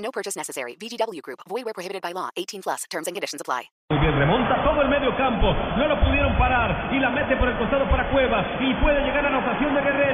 No purchase necessary. VGW Group. Void where prohibited by law. 18 plus. Terms and conditions apply. Muy bien, remonta todo el medio campo. No lo pudieron parar. Y la mete por el costado para Cueva. Y puede llegar a la anotación de Guerrero.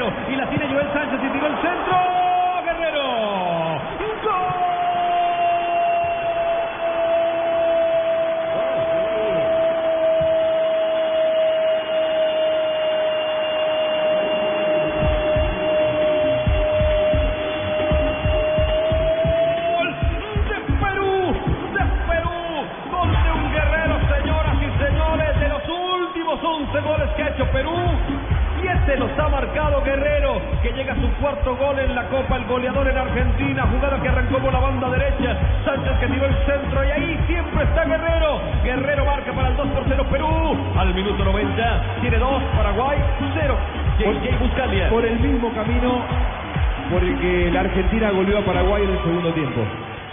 Siete los ha marcado Guerrero, que llega a su cuarto gol en la Copa, el goleador en Argentina, jugada que arrancó por la banda derecha, Sánchez que tiró el centro y ahí siempre está Guerrero. Guerrero marca para el 2 por 0 Perú, al minuto 90, tiene 2 Paraguay, 0. JJ Buscalia. por el mismo camino por el que la Argentina goleó a Paraguay en el segundo tiempo.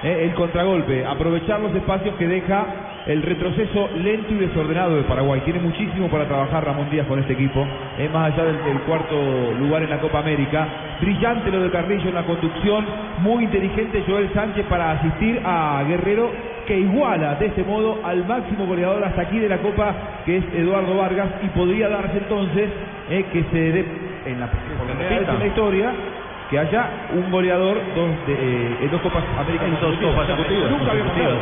Eh, el contragolpe, aprovechar los espacios que deja el retroceso lento y desordenado de Paraguay. Tiene muchísimo para trabajar Ramón Díaz con este equipo, eh, más allá del, del cuarto lugar en la Copa América. Brillante lo de Carrillo en la conducción, muy inteligente Joel Sánchez para asistir a Guerrero que iguala de este modo al máximo goleador hasta aquí de la Copa, que es Eduardo Vargas, y podría darse entonces eh, que se dé en la, en la historia que haya un goleador dos de, eh, en dos Copas Américas En dos Copas. Nunca había pasado.